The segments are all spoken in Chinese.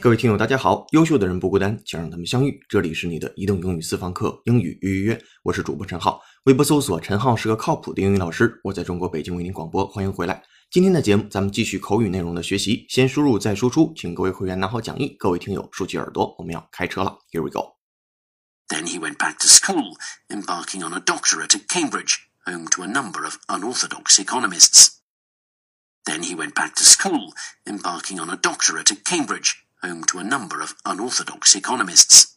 各位听友，大家好！优秀的人不孤单，请让他们相遇。这里是你的移动英语私房课英语预约，我是主播陈浩。微博搜索“陈浩是个靠谱的英语老师”，我在中国北京为您广播，欢迎回来。今天的节目，咱们继续口语内容的学习，先输入再输出，请各位会员拿好讲义，各位听友竖起耳朵，我们要开车了。Here we go。Then he went back to school, embarking on a doctorate at Cambridge, home to a number of unorthodox economists. Then he went back to school, embarking on a doctorate at Cambridge, home to a number of unorthodox economists.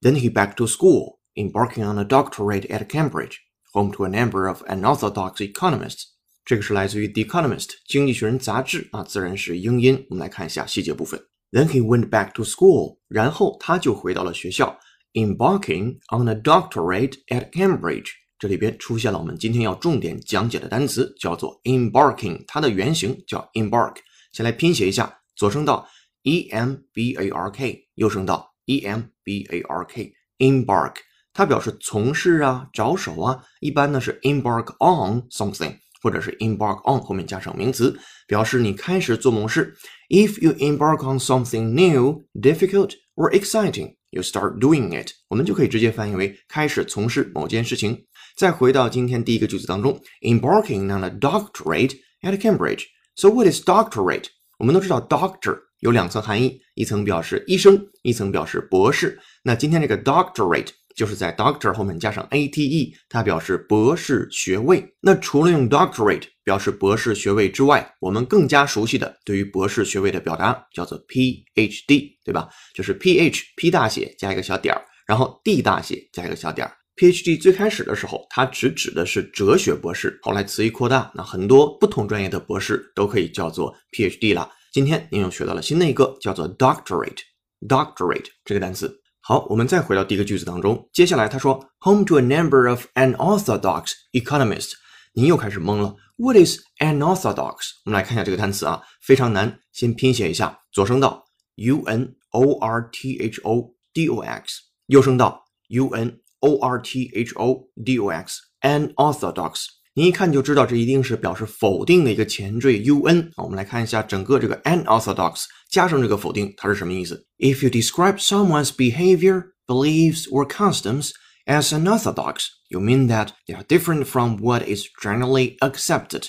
Then he back to school, embarking on a doctorate at Cambridge, home to a number of unorthodox economists. 这个是来自于《The Economist》经济学人杂志啊，自然是英音。我们来看一下细节部分。Then he went back to school，然后他就回到了学校，embarking on a doctorate at Cambridge。这里边出现了我们今天要重点讲解的单词，叫做 embarking，它的原型叫 embark。先来拼写一下，左声道 e m b a r k，右声道 e m b a r k，embark。它表示从事啊、着手啊，一般呢是 embark on something。或者是 embark on 后面加上名词，表示你开始做某事。If you embark on something new, difficult or exciting, you start doing it。我们就可以直接翻译为开始从事某件事情。再回到今天第一个句子当中，embarking on a doctorate at Cambridge。So what is doctorate？我们都知道 doctor 有两层含义，一层表示医生，一层表示博士。那今天这个 doctorate。就是在 doctor 后面加上 ate，它表示博士学位。那除了用 doctorate 表示博士学位之外，我们更加熟悉的对于博士学位的表达叫做 PhD，对吧？就是 PH P 大写加一个小点儿，然后 D 大写加一个小点儿。PhD 最开始的时候，它只指的是哲学博士，后来词义扩大，那很多不同专业的博士都可以叫做 PhD 了。今天您又学到了新的一个叫做 doctorate，doctorate 这个单词。好，我们再回到第一个句子当中。接下来他说，home to a number of unorthodox economists。您又开始懵了。What is unorthodox？我们来看一下这个单词啊，非常难，先拼写一下。左声道 u n o r t h o d o x，右声道 u n o r t h o d o x。 您一看就知道这一定是表示否定的一个前缀 u n。我们来看一下整个这个 unorthodox。加上这个否定，它是什么意思？If you describe someone's behavior, beliefs, or customs as unorthodox, you mean that they are different from what is generally accepted。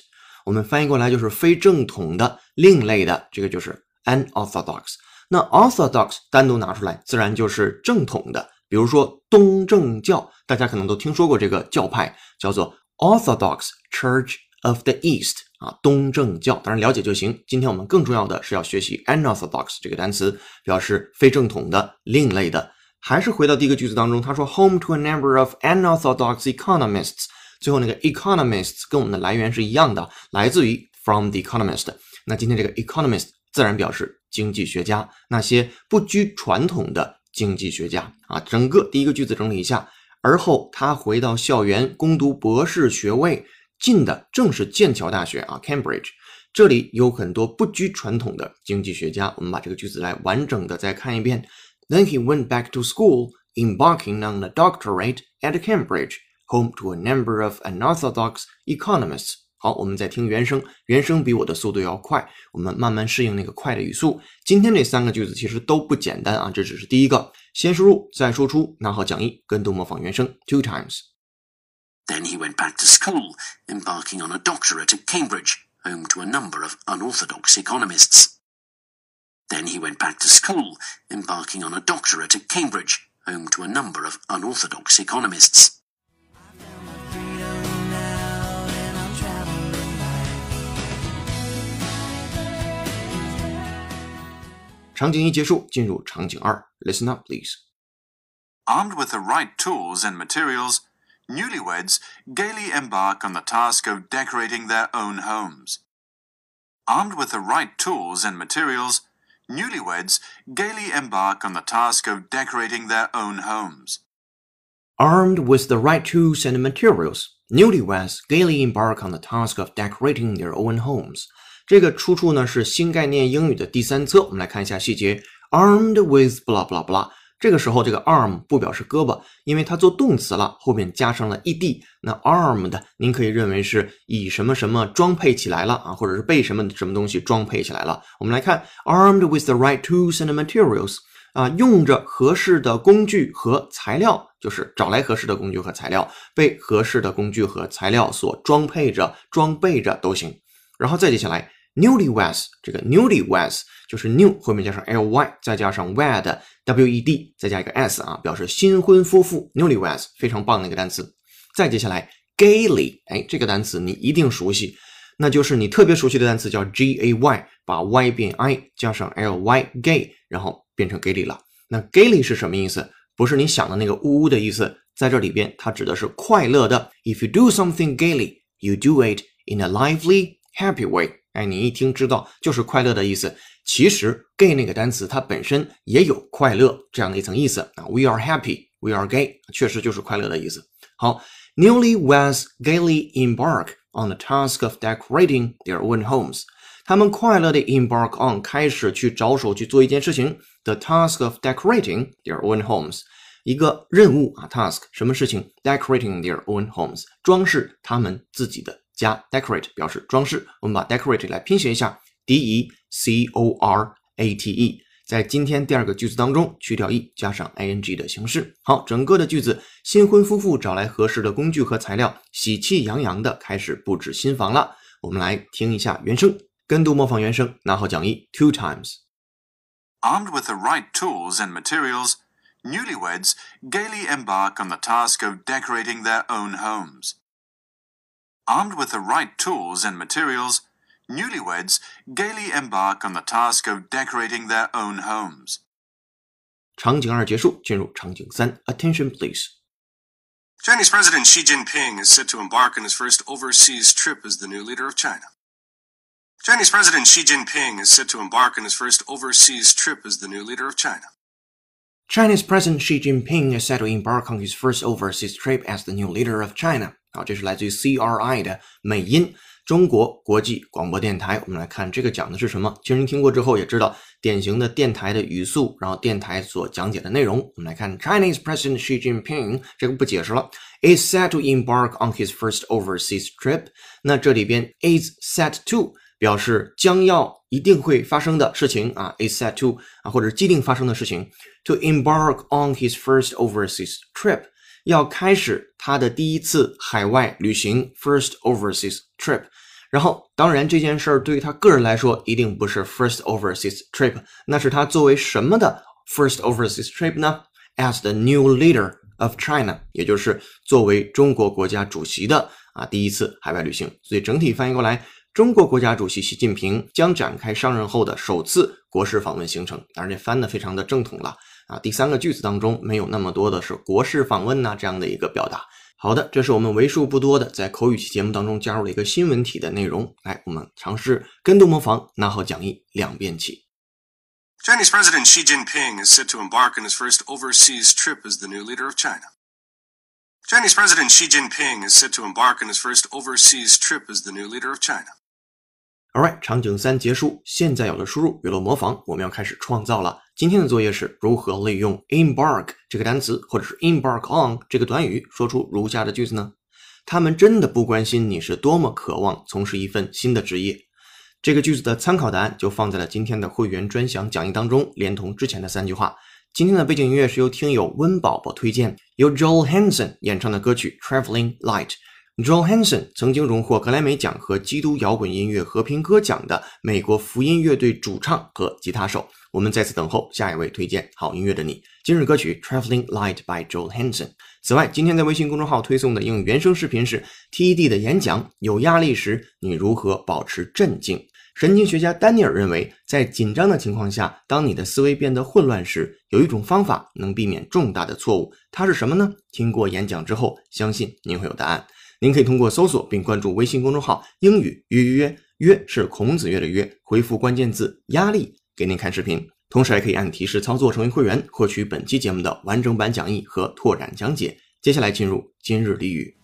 我们翻译过来就是非正统的、另类的，这个就是 unorthodox。那 orthodox 单独拿出来，自然就是正统的。比如说东正教，大家可能都听说过这个教派，叫做 Orthodox Church of the East。啊，东正教当然了解就行。今天我们更重要的是要学习 unorthodox 这个单词，表示非正统的、另类的。还是回到第一个句子当中，他说 home to a number of unorthodox economists。最后那个 economists 跟我们的来源是一样的，来自于 from the economist。那今天这个 economist 自然表示经济学家，那些不拘传统的经济学家啊。整个第一个句子整理一下，而后他回到校园攻读博士学位。进的正是剑桥大学啊，Cambridge，这里有很多不拘传统的经济学家。我们把这个句子来完整的再看一遍。Then he went back to school, embarking on a doctorate at Cambridge, home to a number of unorthodox economists。好，我们再听原声，原声比我的速度要快，我们慢慢适应那个快的语速。今天这三个句子其实都不简单啊，这只是第一个。先输入，再输出，拿好讲义，跟读模仿原声 two times。 Then he went back to school, embarking on a doctorate at Cambridge, home to a number of unorthodox economists. Then he went back to school, embarking on a doctorate at Cambridge, home to a number of unorthodox economists. 场景一结束，进入场景二。Listen up, please. Armed with the right tools and materials, newlyweds gaily embark on the task of decorating their own homes. Armed with the right tools and materials, newlyweds gaily embark on the task of decorating their own homes. Armed with the right tools and materials, newlyweds gaily embark on the task of decorating their own homes. 这个出处呢是新概念英语的第三册，我们来看一下细节。Armed with blah blah blah，这个时候，这个 arm 不表示胳膊，因为它做动词了，后面加上了 ed。那 armed 您可以认为是以什么什么装配起来了啊，或者是被什么什么东西装配起来了。我们来看 armed with the right tools and materials 啊，用着合适的工具和材料，就是找来合适的工具和材料，被合适的工具和材料所装配着、装备着都行。然后再接下来。Newlyweds，这个 newlyweds 就是 new 后面加上 ly，再加上 wed w e d，再加一个 s 啊，表示新婚夫妇。Newlyweds 非常棒的一个单词。再接下来 gaily，哎，这个单词你一定熟悉，那就是你特别熟悉的单词叫 g a y，把 y 变 i，加上 l y，gay，然后变成 gaily 了。那 gaily 是什么意思？不是你想的那个呜呜的意思，在这里边它指的是快乐的。If you do something gaily, you do it in a lively, happy way. 哎，你一听知道就是快乐的意思。其实 gay 那个单词它本身也有快乐这样的一层意思啊。We are happy, we are gay，确实就是快乐的意思。好，newlyweds gaily embark on the task of decorating their own homes。他们快乐的 embark on 开始去着手去做一件事情，the task of decorating their own homes，一个任务啊，task 什么事情？decorating their own homes，装饰他们自己的。 加 decorate 表示装饰，我们把 decorate 来拼写一下，d e c o r a t e，在今天第二个句子当中去掉 e，加上 i n g 的形式。好，整个的句子，新婚夫妇找来合适的工具和材料，喜气洋洋的开始布置新房了。我们来听一下原声，跟读模仿原声，拿好讲义 two times。Armed with the right tools and materials, newlyweds gaily embark on the task of decorating their own homes. Armed with the right tools and materials, newlyweds gaily embark on the task of decorating their own homes. 场景二结束，进入场景三。Attention, please. Chinese President Xi Jinping is set to embark on his first overseas trip as the new leader of China. Chinese President Xi Jinping is set to embark on his first overseas trip as the new leader of China. Chinese President Xi Jinping is set to embark on his first overseas trip as the new leader of China. 啊，这是来自于 CRI 的美音中国国际广播电台。我们来看这个讲的是什么？其实您听过之后也知道，典型的电台的语速，然后电台所讲解的内容。我们来看 Chinese President Xi Jinping，这个不解释了。Is set to embark on his first overseas trip。那这里边 is set to 表示将要一定会发生的事情啊，is set to 啊，或者既定发生的事情。To embark on his first overseas trip。要开始他的第一次海外旅行，first overseas trip。然后，当然这件事儿对于他个人来说，一定不是 first overseas trip，那是他作为什么的 first overseas trip 呢？As the new leader of China，也就是作为中国国家主席的啊第一次海外旅行。所以整体翻译过来，中国国家主席习近平将展开上任后的首次国事访问行程。当然，这翻的非常的正统了。啊，第三个句子当中没有那么多的是国事访问呐这样的一个表达。好的，这是我们为数不多的在口语期节目当中加入了一个新闻体的内容。来，我们尝试跟读模仿，拿好讲义，两遍起。Chinese President Xi Jinping is set to embark on his first overseas trip as the new leader of China. Chinese President Xi Jinping is set to embark on his first overseas trip as the new leader of China. Alright，场景三结束，现在有了输入，有了模仿，我们要开始创造了。今天的作业是如何利用 embark 这个单词，或者是 embark on 这个短语，说出如下的句子呢？他们真的不关心你是多么渴望从事一份新的职业。这个句子的参考答案就放在了今天的会员专享讲义当中，连同之前的三句话。今天的背景音乐是由听友温宝宝推荐，由 Joel Hanson 演唱的歌曲 Traveling Light。Joel Hanson 曾经荣获格莱美奖和基督摇滚音乐和平歌奖的美国福音乐队主唱和吉他手。我们在此等候下一位推荐好音乐的你。今日歌曲《Traveling Light》by Joel Hanson。此外，今天在微信公众号推送的英语原声视频是 TED 的演讲。有压力时，你如何保持镇静？神经学家丹尼尔认为，在紧张的情况下，当你的思维变得混乱时，有一种方法能避免重大的错误。它是什么呢？听过演讲之后，相信您会有答案。您可以通过搜索并关注微信公众号“英语约约约”，约是孔子约的约，回复关键字“压力”给您看视频，同时还可以按提示操作成为会员，获取本期节目的完整版讲义和拓展讲解。接下来进入今日俚语。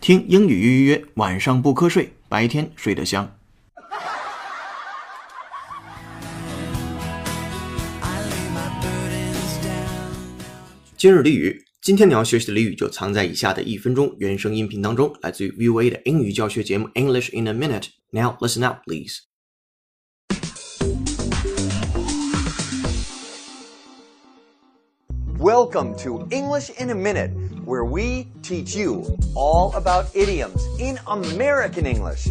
听英语约约约，晚上不瞌睡，白天睡得香。今日俚语，今天你要学习的俚语就藏在以下的一分钟原声音频当中，来自于 VOA 的英语教学节目 English in a Minute。Now listen up, please. Welcome to English in a Minute, where we teach you all about idioms in American English.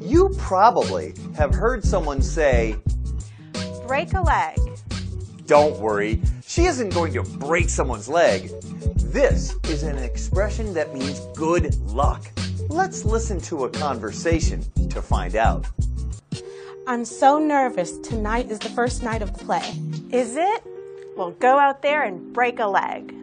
You probably have heard someone say, break a leg. Don't worry, she isn't going to break someone's leg. This is an expression that means good luck. Let's listen to a conversation to find out. I'm so nervous. Tonight is the first night of the play. Is it? Well, go out there and break a leg.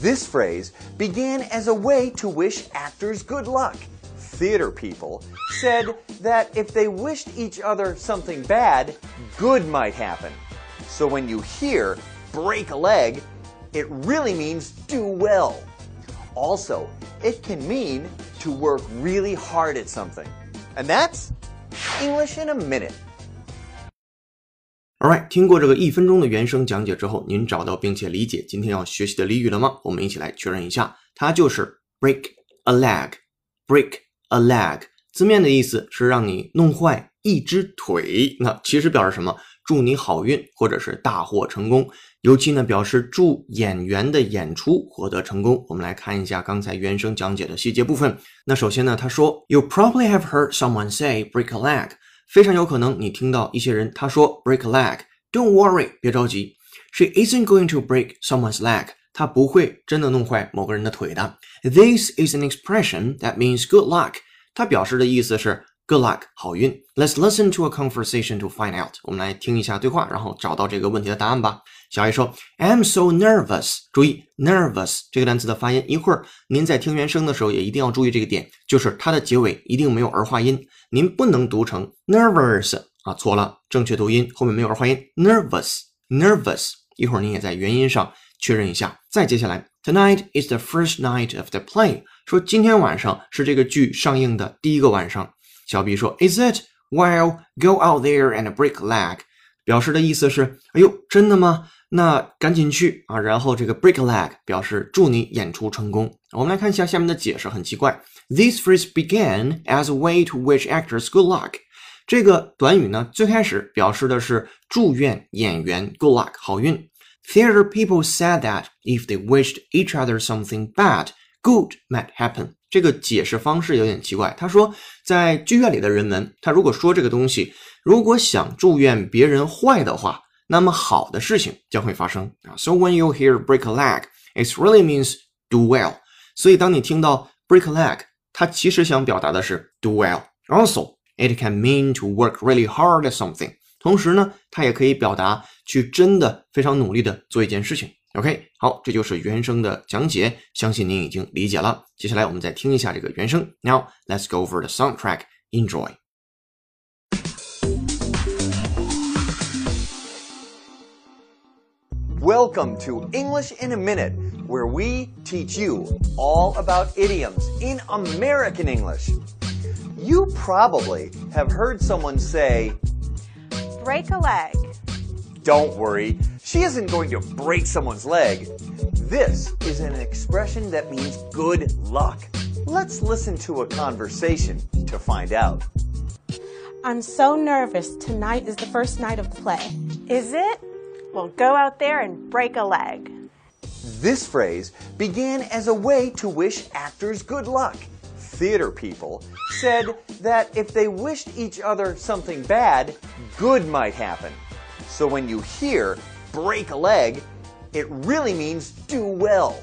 This phrase began as a way to wish actors good luck. Theater people said that if they wished each other something bad, good might happen. So when you hear break a leg, it really means do well. Also, it can mean to work really hard at something. And that's English in a minute. Alright，听过这个一分钟的原声讲解之后，您找到并且理解今天要学习的俚语了吗？我们一起来确认一下，它就是 break a leg。break a leg 字面的意思是让你弄坏一只腿，那其实表示什么？ 祝你好运，或者是大获成功。尤其呢，表示祝演员的演出获得成功。我们来看一下刚才原声讲解的细节部分。那首先呢，他说，You probably have heard someone say break a leg。非常有可能你听到一些人他说 break a leg。Don't worry，别着急，She isn't going to break someone's leg。她不会真的弄坏某个人的腿的。This is an expression that means good luck。它表示的意思是 good luck，好运。Let's listen to a conversation to find out。我们来听一下对话，然后找到这个问题的答案吧。小 A 说：“I'm so nervous。”注意 “nervous” 这个单词的发音。一会儿您在听原声的时候也一定要注意这个点，就是它的结尾一定没有儿化音，您不能读成 nervous 啊，错了，正确读音后面没有儿化音，nervous，nervous。一会儿您也在元音上确认一下。再接下来，Tonight is the first night of the play。说今天晚上是这个剧上映的第一个晚上。小 B 说：“Is it? Well, go out there and break a leg。”表示的意思是：“哎呦，真的吗？那赶紧去啊！”然后这个 break a leg 表示祝你演出成功。我们来看一下下面的解释，很奇怪。This phrase began as a way to wish actors good luck。这个短语呢，最开始表示的是祝愿演员 good luck 好运。Theater people said that if they wished each other something bad, good might happen。 这个解释方式有点奇怪。他说，在剧院里的人们，他如果说这个东西，如果想祝愿别人坏的话，那么好的事情将会发生啊。So when you hear break a leg, it really means do well。所以当你听到 break a leg，它其实想表达的是 do well。Also, it can mean to work really hard at something。同时呢，它也可以表达去真的非常努力的做一件事情。OK，好，这就是原声的讲解，相信您已经理解了。接下来我们再听一下这个原声。Now let's go over the soundtrack. Enjoy. Welcome to English in a Minute, where we teach you all about idioms in American English. You probably have heard someone say, Break a leg. Don't worry, she isn't going to break someone's leg. This is an expression that means good luck. Let's listen to a conversation to find out. I'm so nervous. Tonight is the first night of the play. Is it? Well, go out there and break a leg. This phrase began as a way to wish actors good luck. Theater people said that if they wished each other something bad, good might happen. So when you hear break a leg, it really means do well.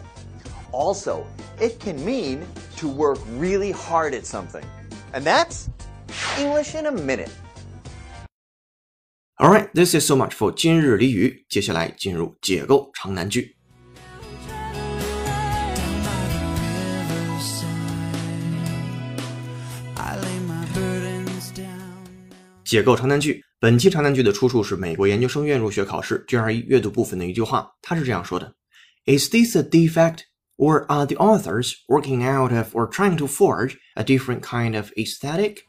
Also, it can mean to work really hard at something. And that's English in a minute. Alright, this is so much for 今日俚语。接下来进入解构长难句。 解构长难句。本期长难句的出处是美国研究生院入学考试 GRE 阅读部分的一句话，它是这样说的：Is this a defect Or are the authors working out of or trying to forge a different kind of aesthetic?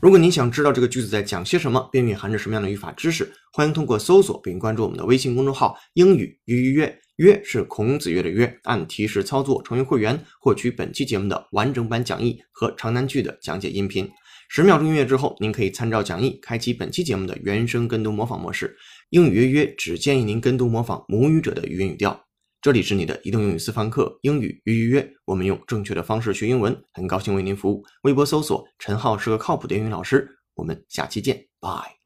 如果您想知道这个句子在讲些什么，并蕴含着什么样的语法知识，欢迎通过搜索并关注我们的微信公众号“英语约约约”，约是孔子约的约，按提示操作成为会员，获取本期节目的完整版讲义和长难句的讲解音频。十秒钟音乐之后，您可以参照讲义开启本期节目的原声跟读模仿模式。英语约约只建议您跟读模仿母语者的语音语调。这里是你的移动英语私房课英语预约约，我们用正确的方式学英文，很高兴为您服务。微博搜索陈浩是个靠谱的英语老师，我们下期见，拜。